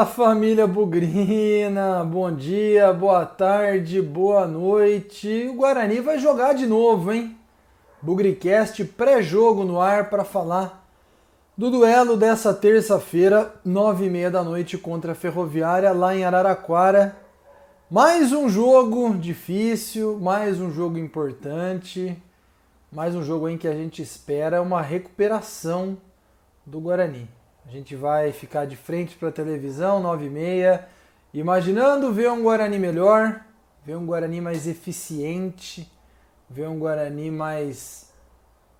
Fala família Bugrina, bom dia, boa tarde, boa noite. O Guarani vai jogar de novo, hein? Bugricast pré-jogo no ar para falar do duelo dessa terça-feira, nove e meia da noite contra a Ferroviária lá em Araraquara. Mais um jogo difícil, mais um jogo importante, mais um jogo em que a gente espera uma recuperação do Guarani. A gente vai ficar de frente para a televisão, 9 e meia, imaginando ver um Guarani melhor, ver um Guarani mais eficiente, ver um Guarani mais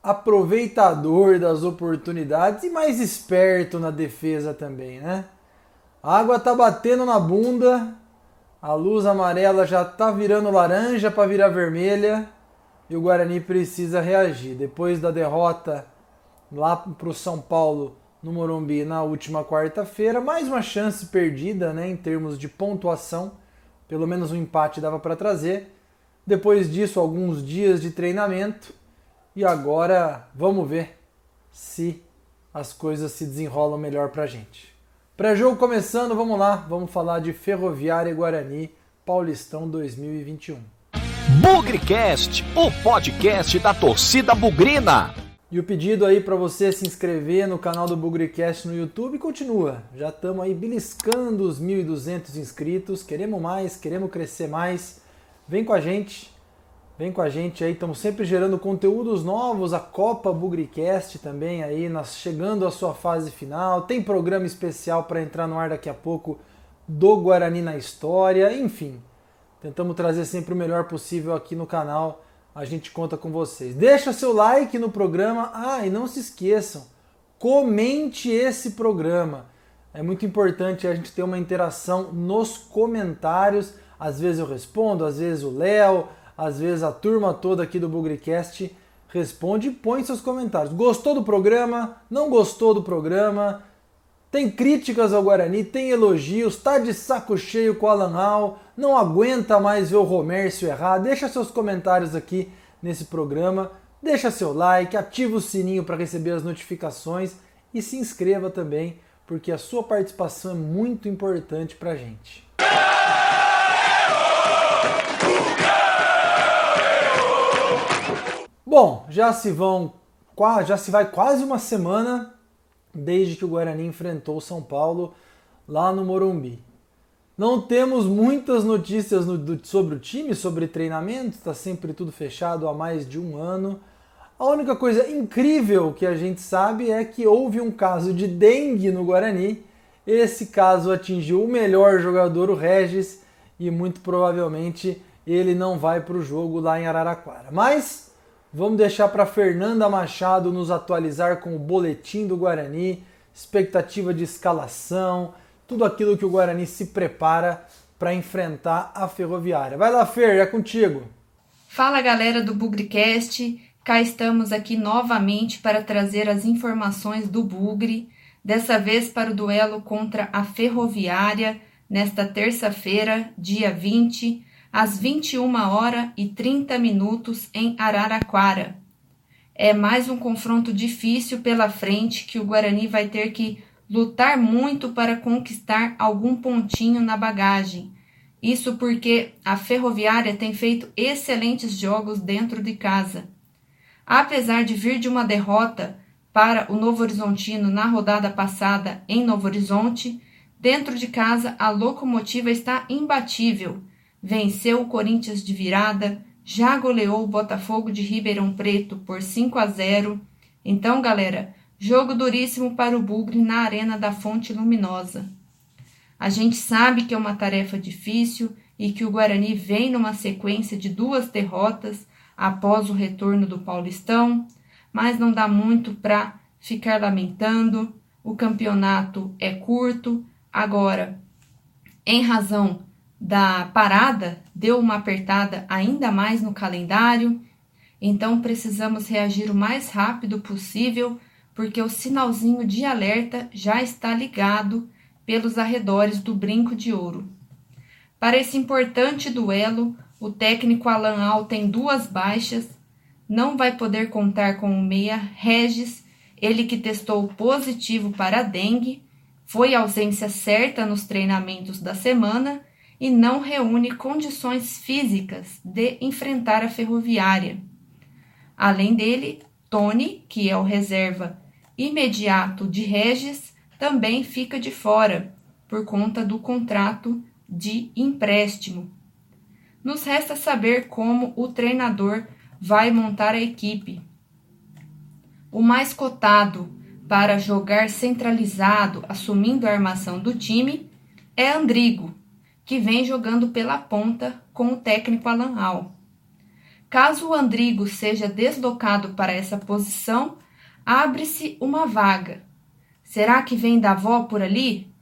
aproveitador das oportunidades e mais esperto na defesa também, né? A água tá batendo na bunda, a luz amarela já tá virando laranja para virar vermelha e o Guarani precisa reagir. Depois da derrota lá para o São Paulo no Morumbi na última quarta-feira. Mais uma chance perdida né, em termos de pontuação. Pelo menos um empate dava para trazer. Depois disso, alguns dias de treinamento. E agora vamos ver se as coisas se desenrolam melhor para a gente. Pré-jogo começando, vamos lá. Vamos falar de Ferroviária e Guarani Paulistão 2021. Bugrecast, o podcast da torcida bugrina. E o pedido aí para você se inscrever no canal do Bugrecast no YouTube continua. Já estamos aí beliscando os 1.200 inscritos. Queremos mais, queremos crescer mais. Vem com a gente, vem com a gente aí. Estamos sempre gerando conteúdos novos. A Copa Bugrecast também aí, nós chegando à sua fase final. Tem programa especial para entrar no ar daqui a pouco do Guarani na História. Enfim, tentamos trazer sempre o melhor possível aqui no canal a gente conta com vocês. Deixa seu like no programa. Ah, e não se esqueçam, comente esse programa. É muito importante a gente ter uma interação nos comentários. Às vezes eu respondo, às vezes o Léo, às vezes a turma toda aqui do Bugrecast responde e põe seus comentários. Gostou do programa? Não gostou do programa? Tem críticas ao Guarani, tem elogios, tá de saco cheio com o Alan Hall, não aguenta mais ver o Romércio errar. Deixa seus comentários aqui nesse programa, deixa seu like, ativa o sininho para receber as notificações e se inscreva também, porque a sua participação é muito importante para a gente. Bom, já se vão, já se vai quase uma semana desde que o Guarani enfrentou o São Paulo lá no Morumbi. Não temos muitas notícias no, do, sobre o time, sobre treinamento, está sempre tudo fechado há mais de um ano. A única coisa incrível que a gente sabe é que houve um caso de dengue no Guarani. Esse caso atingiu o melhor jogador, o Regis, e muito provavelmente ele não vai para o jogo lá em Araraquara. Mas Vamos deixar para Fernanda Machado nos atualizar com o boletim do Guarani, expectativa de escalação, tudo aquilo que o Guarani se prepara para enfrentar a Ferroviária. Vai lá, Fer, é contigo. Fala galera do Bugricast, cá estamos aqui novamente para trazer as informações do Bugre, dessa vez para o duelo contra a Ferroviária, nesta terça-feira, dia 20 às 21 horas e 30 minutos em Araraquara. É mais um confronto difícil pela frente que o Guarani vai ter que lutar muito para conquistar algum pontinho na bagagem. Isso porque a Ferroviária tem feito excelentes jogos dentro de casa. Apesar de vir de uma derrota para o Novo Horizontino na rodada passada em Novo Horizonte, dentro de casa a locomotiva está imbatível venceu o Corinthians de virada, já goleou o Botafogo de Ribeirão Preto por 5 a 0. Então, galera, jogo duríssimo para o Bugre na Arena da Fonte Luminosa. A gente sabe que é uma tarefa difícil e que o Guarani vem numa sequência de duas derrotas após o retorno do Paulistão, mas não dá muito para ficar lamentando. O campeonato é curto. Agora, em razão da parada deu uma apertada ainda mais no calendário, então precisamos reagir o mais rápido possível, porque o sinalzinho de alerta já está ligado pelos arredores do Brinco de Ouro. Para esse importante duelo, o técnico Alan Al tem duas baixas, não vai poder contar com o meia Regis, ele que testou positivo para dengue, foi ausência certa nos treinamentos da semana e não reúne condições físicas de enfrentar a ferroviária. Além dele, Tony, que é o reserva imediato de Regis, também fica de fora por conta do contrato de empréstimo. Nos resta saber como o treinador vai montar a equipe. O mais cotado para jogar centralizado, assumindo a armação do time, é Andrigo, que vem jogando pela ponta com o técnico Alan Al. Caso o Andrigo seja deslocado para essa posição, abre-se uma vaga. Será que vem Davó por ali?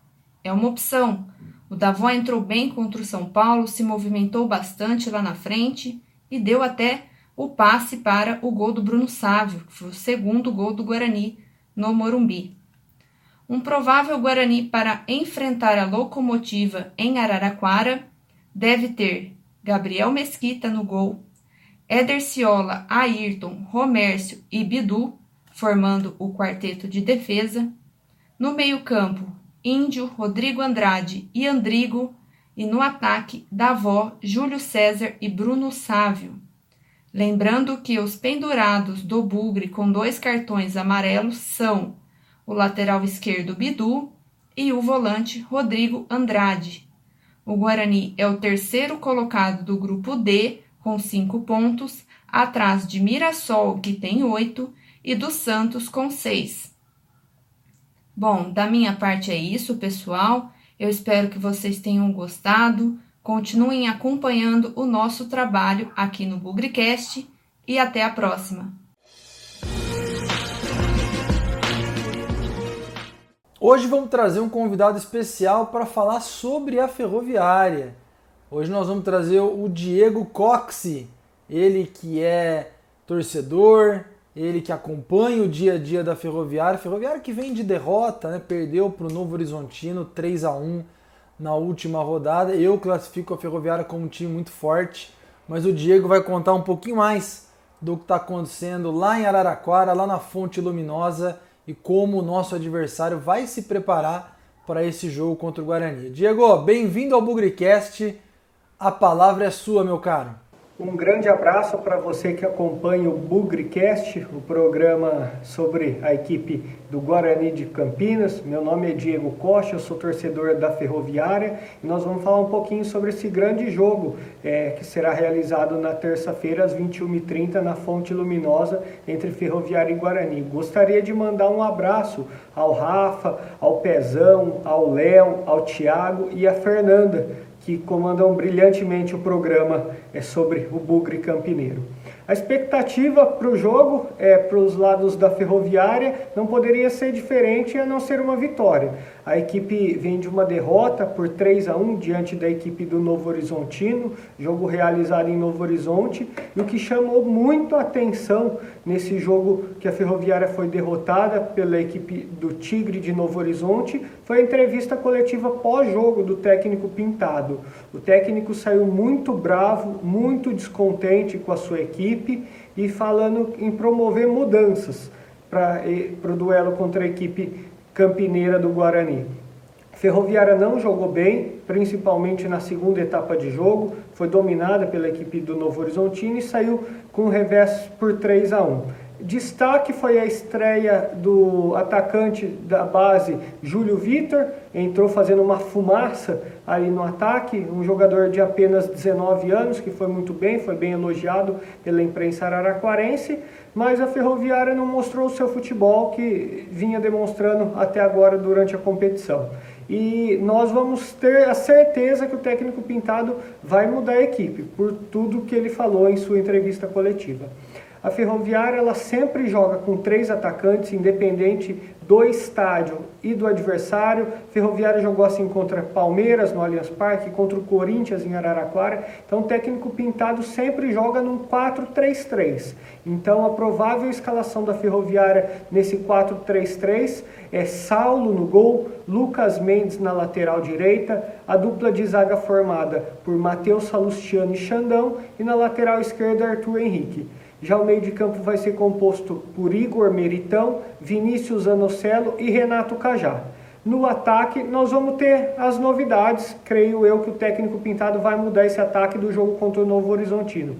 É uma opção. O Davó entrou bem contra o São Paulo, se movimentou bastante lá na frente e deu até o passe para o gol do Bruno Sávio, que foi o segundo gol do Guarani no Morumbi. Um provável Guarani para enfrentar a locomotiva em Araraquara deve ter Gabriel Mesquita no gol, Éder Ciola, Ayrton, Romércio e Bidu, formando o quarteto de defesa. No meio-campo, Índio, Rodrigo Andrade e Andrigo, e no ataque, Davó, Júlio César e Bruno Sávio. Lembrando que os pendurados do Bugre com dois cartões amarelos são o lateral esquerdo Bidu e o volante Rodrigo Andrade. O Guarani é o terceiro colocado do grupo D com cinco pontos, atrás de Mirassol, que tem oito, e do Santos com seis. Bom, da minha parte é isso, pessoal. Eu espero que vocês tenham gostado. Continuem acompanhando o nosso trabalho aqui no Bugricast e até a próxima. Hoje vamos trazer um convidado especial para falar sobre a ferroviária. Hoje nós vamos trazer o Diego Coxi, ele que é torcedor, ele que acompanha o dia a dia da ferroviária. Ferroviária que vem de derrota, né? perdeu para o Novo Horizontino 3 a 1 na última rodada. Eu classifico a Ferroviária como um time muito forte, mas o Diego vai contar um pouquinho mais do que está acontecendo lá em Araraquara, lá na Fonte Luminosa e como o nosso adversário vai se preparar para esse jogo contra o Guarani. Diego, bem-vindo ao Bugricast. A palavra é sua, meu caro. Um grande abraço para você que acompanha o Bugricast, o programa sobre a equipe do Guarani de Campinas. Meu nome é Diego Costa, eu sou torcedor da Ferroviária e nós vamos falar um pouquinho sobre esse grande jogo é, que será realizado na terça-feira às 21h30 na Fonte Luminosa entre Ferroviária e Guarani. Gostaria de mandar um abraço ao Rafa, ao Pezão, ao Léo, ao Tiago e à Fernanda que comandam brilhantemente o programa é sobre o Bugre Campineiro. A expectativa para o jogo, é, para os lados da ferroviária, não poderia ser diferente a não ser uma vitória. A equipe vem de uma derrota por 3 a 1 diante da equipe do Novo Horizontino, jogo realizado em Novo Horizonte, e o que chamou muito a atenção nesse jogo que a Ferroviária foi derrotada pela equipe do Tigre de Novo Horizonte foi a entrevista coletiva pós-jogo do técnico Pintado. O técnico saiu muito bravo, muito descontente com a sua equipe e falando em promover mudanças para o duelo contra a equipe campineira do Guarani. Ferroviária não jogou bem, principalmente na segunda etapa de jogo, foi dominada pela equipe do Novo Horizontino e saiu com um revés por 3 a 1. Destaque foi a estreia do atacante da base Júlio Vitor, entrou fazendo uma fumaça ali no ataque, um jogador de apenas 19 anos que foi muito bem, foi bem elogiado pela imprensa araraquarense, mas a Ferroviária não mostrou o seu futebol que vinha demonstrando até agora durante a competição. E nós vamos ter a certeza que o técnico Pintado vai mudar a equipe, por tudo que ele falou em sua entrevista coletiva. A Ferroviária ela sempre joga com três atacantes, independente do estádio e do adversário. Ferroviária jogou assim contra Palmeiras no Allianz Parque, contra o Corinthians em Araraquara. Então o técnico Pintado sempre joga num 4-3-3. Então a provável escalação da Ferroviária nesse 4-3-3 é Saulo no gol, Lucas Mendes na lateral direita, a dupla de zaga formada por Matheus Salustiano e Xandão e na lateral esquerda Arthur Henrique. Já o meio de campo vai ser composto por Igor Meritão, Vinícius Anocelo e Renato Cajá. No ataque, nós vamos ter as novidades. Creio eu que o técnico Pintado vai mudar esse ataque do jogo contra o Novo Horizontino.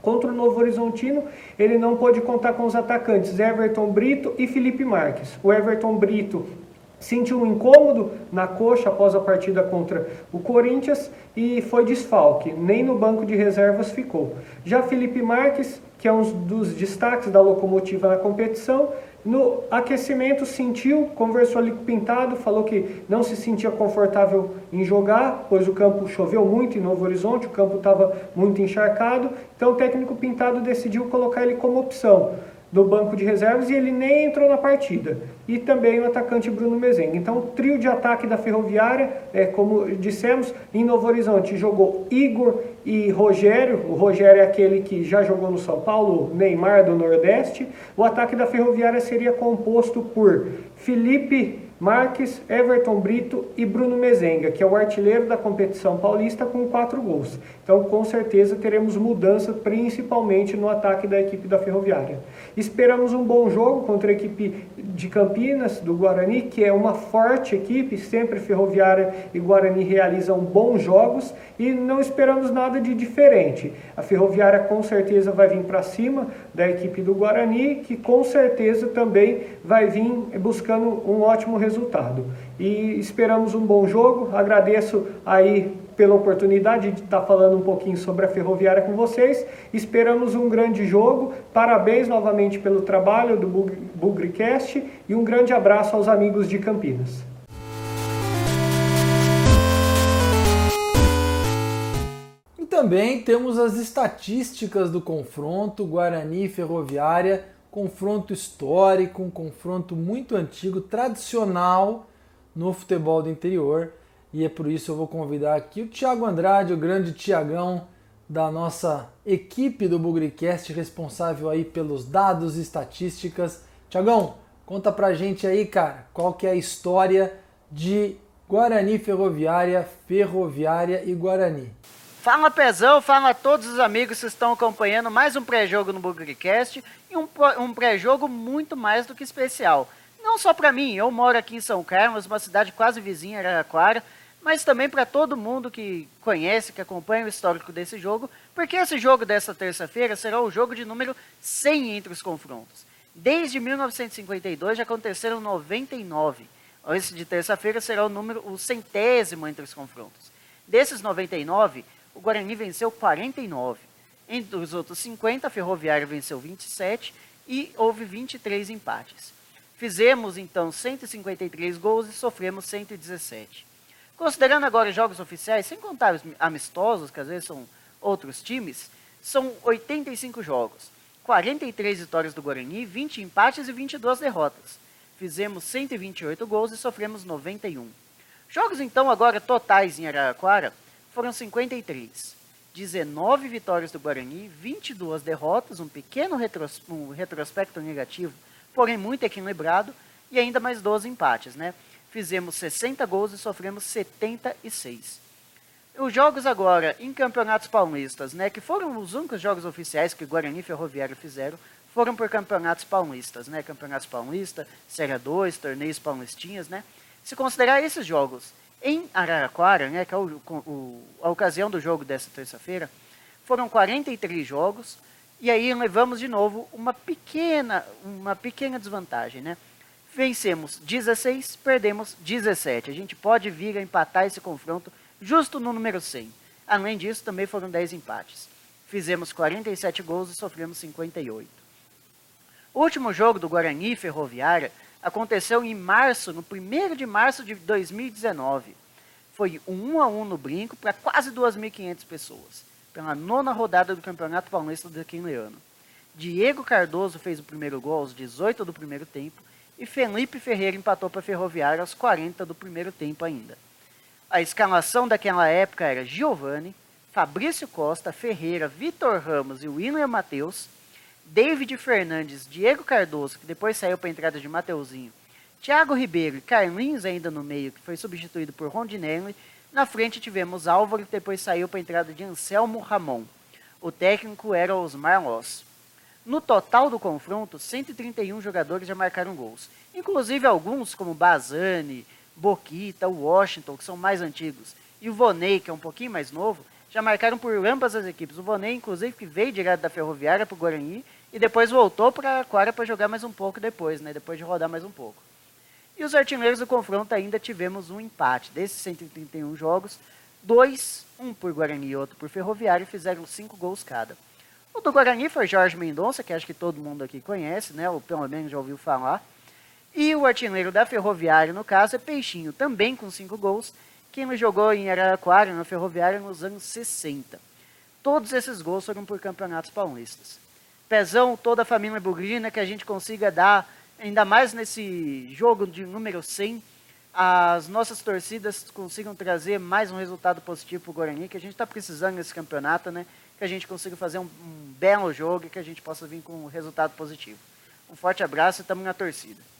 Contra o Novo Horizontino, ele não pôde contar com os atacantes Everton Brito e Felipe Marques. O Everton Brito sentiu um incômodo na coxa após a partida contra o Corinthians e foi desfalque, nem no banco de reservas ficou. Já Felipe Marques, que é um dos destaques da locomotiva na competição, no aquecimento sentiu, conversou ali com o Pintado, falou que não se sentia confortável em jogar, pois o campo choveu muito em Novo Horizonte, o campo estava muito encharcado, então o técnico Pintado decidiu colocar ele como opção do banco de reservas e ele nem entrou na partida. E também o atacante Bruno Mezenga. Então, trio de ataque da Ferroviária, é, como dissemos, em Novo Horizonte jogou Igor e Rogério. O Rogério é aquele que já jogou no São Paulo, Neymar do Nordeste. O ataque da Ferroviária seria composto por Felipe Marques, Everton Brito e Bruno Mezenga, que é o artilheiro da competição paulista com quatro gols. Então, com certeza, teremos mudança, principalmente no ataque da equipe da Ferroviária. Esperamos um bom jogo contra a equipe de Campinas, do Guarani, que é uma forte equipe, sempre Ferroviária e Guarani realizam bons jogos e não esperamos nada de diferente. A Ferroviária com certeza vai vir para cima da equipe do Guarani, que com certeza também vai vir buscando um ótimo resultado. E esperamos um bom jogo. Agradeço aí pela oportunidade de estar falando um pouquinho sobre a Ferroviária com vocês. Esperamos um grande jogo. Parabéns novamente pelo trabalho do Bugricast e um grande abraço aos amigos de Campinas. E também temos as estatísticas do confronto Guarani Ferroviária, confronto histórico, um confronto muito antigo, tradicional no futebol do interior e é por isso que eu vou convidar aqui o Thiago Andrade, o grande Tiagão da nossa equipe do Bugricast, responsável aí pelos dados e estatísticas. Tiagão, conta pra gente aí, cara, qual que é a história de Guarani Ferroviária, Ferroviária e Guarani. Fala Pezão, fala a todos os amigos que estão acompanhando mais um pré-jogo no Bugricast e um, um pré-jogo muito mais do que especial. Não só para mim, eu moro aqui em São Carlos, uma cidade quase vizinha, Araraquara, mas também para todo mundo que conhece, que acompanha o histórico desse jogo, porque esse jogo dessa terça-feira será o jogo de número 100 entre os confrontos. Desde 1952 já aconteceram 99. Esse de terça-feira será o número o centésimo entre os confrontos. Desses 99, o Guarani venceu 49. Entre os outros 50, a Ferroviária venceu 27 e houve 23 empates. Fizemos então 153 gols e sofremos 117. Considerando agora jogos oficiais, sem contar os amistosos, que às vezes são outros times, são 85 jogos. 43 vitórias do Guarani, 20 empates e 22 derrotas. Fizemos 128 gols e sofremos 91. Jogos então agora totais em Araraquara foram 53. 19 vitórias do Guarani, 22 derrotas, um pequeno retros, um retrospecto negativo, porém muito equilibrado, e ainda mais 12 empates, né? fizemos 60 gols e sofremos 76. Os jogos agora em campeonatos paulistas, né, que foram os únicos jogos oficiais que Guarani e Ferroviário fizeram, foram por campeonatos paulistas, né, campeonatos paulista, Série 2, torneios paulistinhas, né. Se considerar esses jogos em Araraquara, né, que é o, o, a ocasião do jogo dessa terça-feira, foram 43 jogos, e aí levamos de novo uma pequena, uma pequena desvantagem, né. Vencemos 16, perdemos 17. A gente pode vir a empatar esse confronto justo no número 100. Além disso, também foram 10 empates. Fizemos 47 gols e sofremos 58. O último jogo do Guarani Ferroviária aconteceu em março, no 1 de março de 2019. Foi um 1 a 1 no brinco para quase 2.500 pessoas, pela nona rodada do Campeonato Paulista daquele ano. Diego Cardoso fez o primeiro gol aos 18 do primeiro tempo e Felipe Ferreira empatou para a Ferroviária aos 40 do primeiro tempo ainda. A escalação daquela época era Giovanni, Fabrício Costa, Ferreira, Vitor Ramos e William Matheus, David Fernandes, Diego Cardoso, que depois saiu para a entrada de Mateuzinho, Thiago Ribeiro e Carlinhos ainda no meio, que foi substituído por Rondinelli. Na frente tivemos Álvaro, que depois saiu para a entrada de Anselmo Ramon. O técnico era Osmar Loss. No total do confronto, 131 jogadores já marcaram gols, inclusive alguns como Bazani, Boquita, Washington, que são mais antigos, e o Vonei, que é um pouquinho mais novo, já marcaram por ambas as equipes. O Vonei, inclusive, que veio direto da Ferroviária para o Guarani e depois voltou para a Quara para jogar mais um pouco depois, né? Depois de rodar mais um pouco. E os artilheiros do confronto ainda tivemos um empate. Desses 131 jogos, dois, um por Guarani e outro por Ferroviária, fizeram cinco gols cada. O do Guarani foi Jorge Mendonça, que acho que todo mundo aqui conhece, né? Ou pelo menos já ouviu falar. E o artilheiro da Ferroviária, no caso, é Peixinho, também com cinco gols, que ele jogou em Araraquara, na Ferroviária, nos anos 60. Todos esses gols foram por campeonatos paulistas. Pezão, toda a família bugrina, que a gente consiga dar, ainda mais nesse jogo de número 100, as nossas torcidas consigam trazer mais um resultado positivo para o Guarani, que a gente está precisando nesse campeonato, né? Que a gente consiga fazer um, um belo jogo e que a gente possa vir com um resultado positivo. Um forte abraço e estamos na torcida.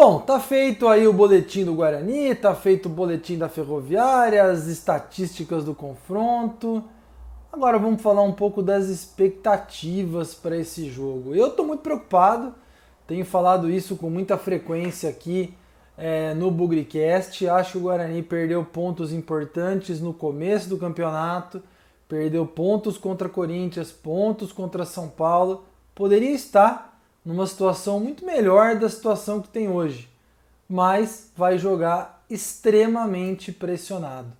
Bom, tá feito aí o boletim do Guarani, tá feito o boletim da Ferroviária, as estatísticas do confronto. Agora vamos falar um pouco das expectativas para esse jogo. Eu estou muito preocupado, tenho falado isso com muita frequência aqui é, no Bugricast. Acho que o Guarani perdeu pontos importantes no começo do campeonato, perdeu pontos contra Corinthians, pontos contra São Paulo. Poderia estar numa situação muito melhor da situação que tem hoje, mas vai jogar extremamente pressionado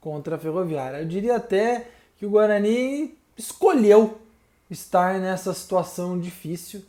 contra a Ferroviária. Eu diria até que o Guarani escolheu estar nessa situação difícil.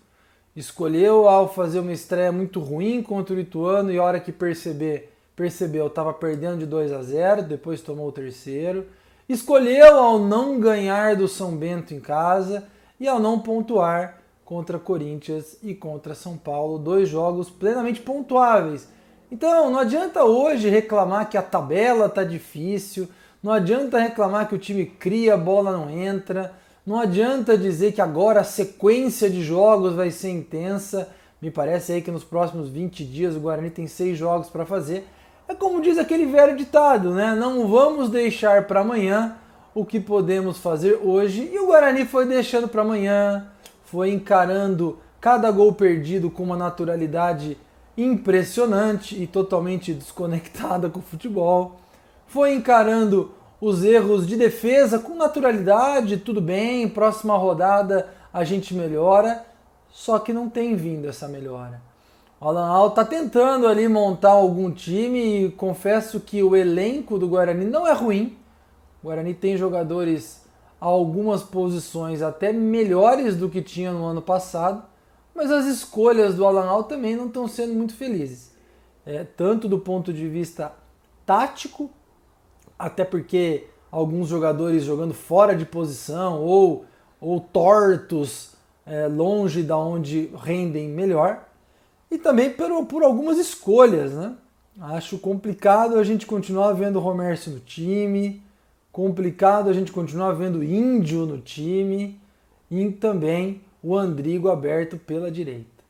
Escolheu ao fazer uma estreia muito ruim contra o Ituano e a hora que perceber, percebeu, estava perdendo de 2 a 0, depois tomou o terceiro. Escolheu ao não ganhar do São Bento em casa e ao não pontuar contra Corinthians e contra São Paulo, dois jogos plenamente pontuáveis. Então, não adianta hoje reclamar que a tabela tá difícil, não adianta reclamar que o time cria, a bola não entra, não adianta dizer que agora a sequência de jogos vai ser intensa. Me parece aí que nos próximos 20 dias o Guarani tem seis jogos para fazer. É como diz aquele velho ditado, né? Não vamos deixar para amanhã o que podemos fazer hoje. E o Guarani foi deixando para amanhã, foi encarando cada gol perdido com uma naturalidade impressionante e totalmente desconectada com o futebol. Foi encarando os erros de defesa com naturalidade, tudo bem, próxima rodada a gente melhora, só que não tem vindo essa melhora. O Alan Al está tentando ali montar algum time e confesso que o elenco do Guarani não é ruim. O Guarani tem jogadores algumas posições até melhores do que tinha no ano passado, mas as escolhas do Alan Al também não estão sendo muito felizes. É, tanto do ponto de vista tático, até porque alguns jogadores jogando fora de posição ou, ou tortos é, longe da onde rendem melhor, e também por, por algumas escolhas. Né? Acho complicado a gente continuar vendo o Romércio no time, complicado a gente continuar vendo Índio no time e também o Andrigo aberto pela direita.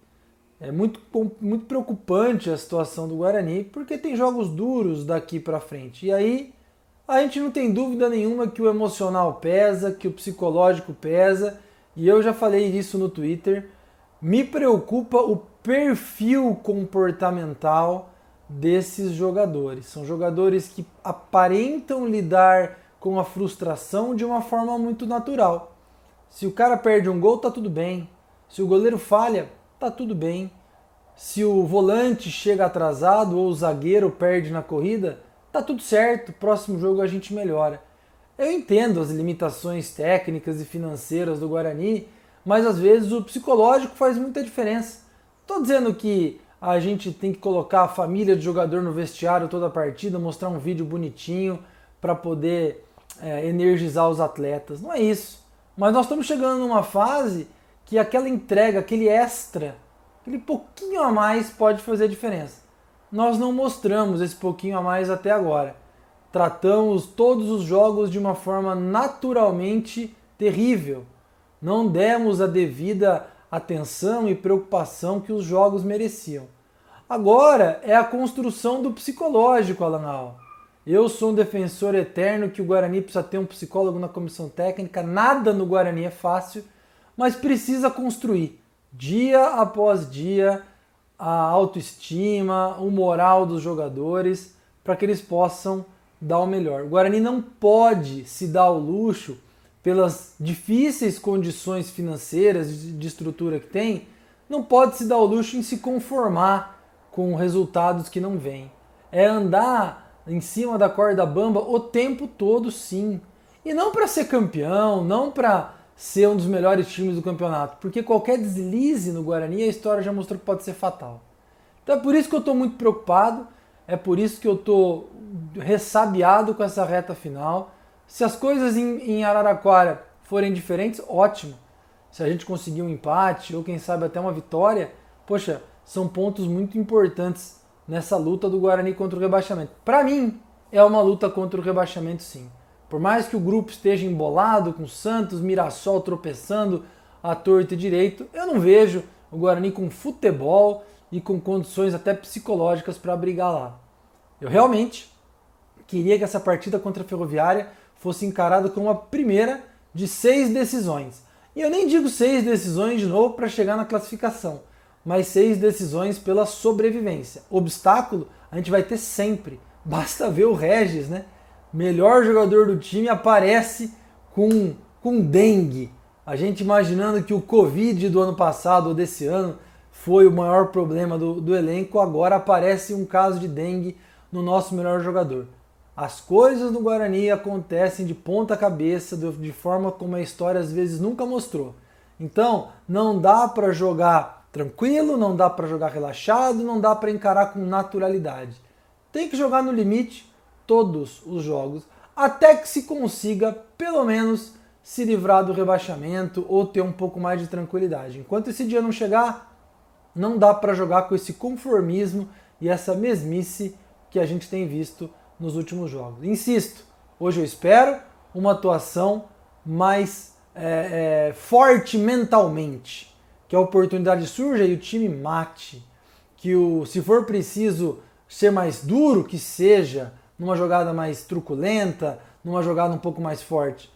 É muito, muito preocupante a situação do Guarani, porque tem jogos duros daqui para frente. E aí a gente não tem dúvida nenhuma que o emocional pesa, que o psicológico pesa, e eu já falei isso no Twitter. Me preocupa o perfil comportamental desses jogadores. São jogadores que aparentam lidar com a frustração de uma forma muito natural. Se o cara perde um gol, tá tudo bem. Se o goleiro falha, tá tudo bem. Se o volante chega atrasado ou o zagueiro perde na corrida, tá tudo certo. Próximo jogo a gente melhora. Eu entendo as limitações técnicas e financeiras do Guarani, mas às vezes o psicológico faz muita diferença. Tô dizendo que a gente tem que colocar a família de jogador no vestiário toda a partida, mostrar um vídeo bonitinho para poder é, energizar os atletas. Não é isso. Mas nós estamos chegando numa fase que aquela entrega, aquele extra, aquele pouquinho a mais pode fazer diferença. Nós não mostramos esse pouquinho a mais até agora. Tratamos todos os jogos de uma forma naturalmente terrível. Não demos a devida atenção e preocupação que os jogos mereciam. Agora é a construção do psicológico, Alan Al. Eu sou um defensor eterno que o Guarani precisa ter um psicólogo na comissão técnica. Nada no Guarani é fácil, mas precisa construir. dia após dia a autoestima, o moral dos jogadores para que eles possam dar o melhor. O Guarani não pode se dar o luxo pelas difíceis condições financeiras de estrutura que tem, não pode se dar o luxo em se conformar com resultados que não vêm. É andar em cima da corda bamba o tempo todo, sim. E não para ser campeão, não para ser um dos melhores times do campeonato, porque qualquer deslize no Guarani a história já mostrou que pode ser fatal. Então é por isso que eu estou muito preocupado, é por isso que eu estou ressabiado com essa reta final. Se as coisas em, em Araraquara forem diferentes, ótimo. Se a gente conseguir um empate ou quem sabe até uma vitória, poxa, são pontos muito importantes nessa luta do Guarani contra o rebaixamento. Para mim, é uma luta contra o rebaixamento, sim. Por mais que o grupo esteja embolado com Santos, Mirassol tropeçando à torta e direito, eu não vejo o Guarani com futebol e com condições até psicológicas para brigar lá. Eu realmente queria que essa partida contra a Ferroviária fosse encarado como a primeira de seis decisões. E eu nem digo seis decisões de novo para chegar na classificação, mas seis decisões pela sobrevivência. Obstáculo a gente vai ter sempre. Basta ver o Regis, né? Melhor jogador do time aparece com, com dengue. A gente imaginando que o Covid do ano passado ou desse ano foi o maior problema do, do elenco, agora aparece um caso de dengue no nosso melhor jogador. As coisas no Guarani acontecem de ponta cabeça, de forma como a história às vezes nunca mostrou. Então, não dá para jogar tranquilo, não dá para jogar relaxado, não dá para encarar com naturalidade. Tem que jogar no limite todos os jogos, até que se consiga, pelo menos, se livrar do rebaixamento ou ter um pouco mais de tranquilidade. Enquanto esse dia não chegar, não dá para jogar com esse conformismo e essa mesmice que a gente tem visto nos últimos jogos. Insisto, hoje eu espero uma atuação mais é, é, forte mentalmente, que a oportunidade surja e o time mate, que o, se for preciso ser mais duro, que seja numa jogada mais truculenta, numa jogada um pouco mais forte.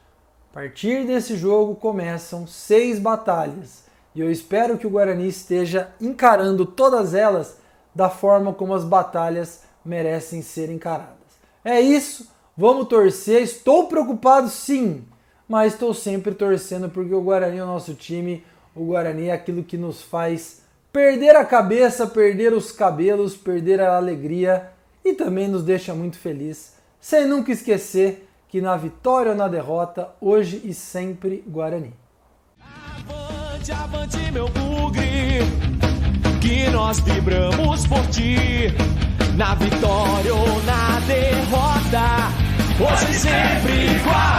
A partir desse jogo começam seis batalhas e eu espero que o Guarani esteja encarando todas elas da forma como as batalhas merecem ser encaradas. É isso, vamos torcer. Estou preocupado sim, mas estou sempre torcendo porque o Guarani é o nosso time. O Guarani é aquilo que nos faz perder a cabeça, perder os cabelos, perder a alegria e também nos deixa muito feliz, sem nunca esquecer que na vitória ou na derrota, hoje e sempre Guarani. Avante, avante, meu bugre, que nós vibramos por ti na vitória ou na derrota. Hoje sempre igual.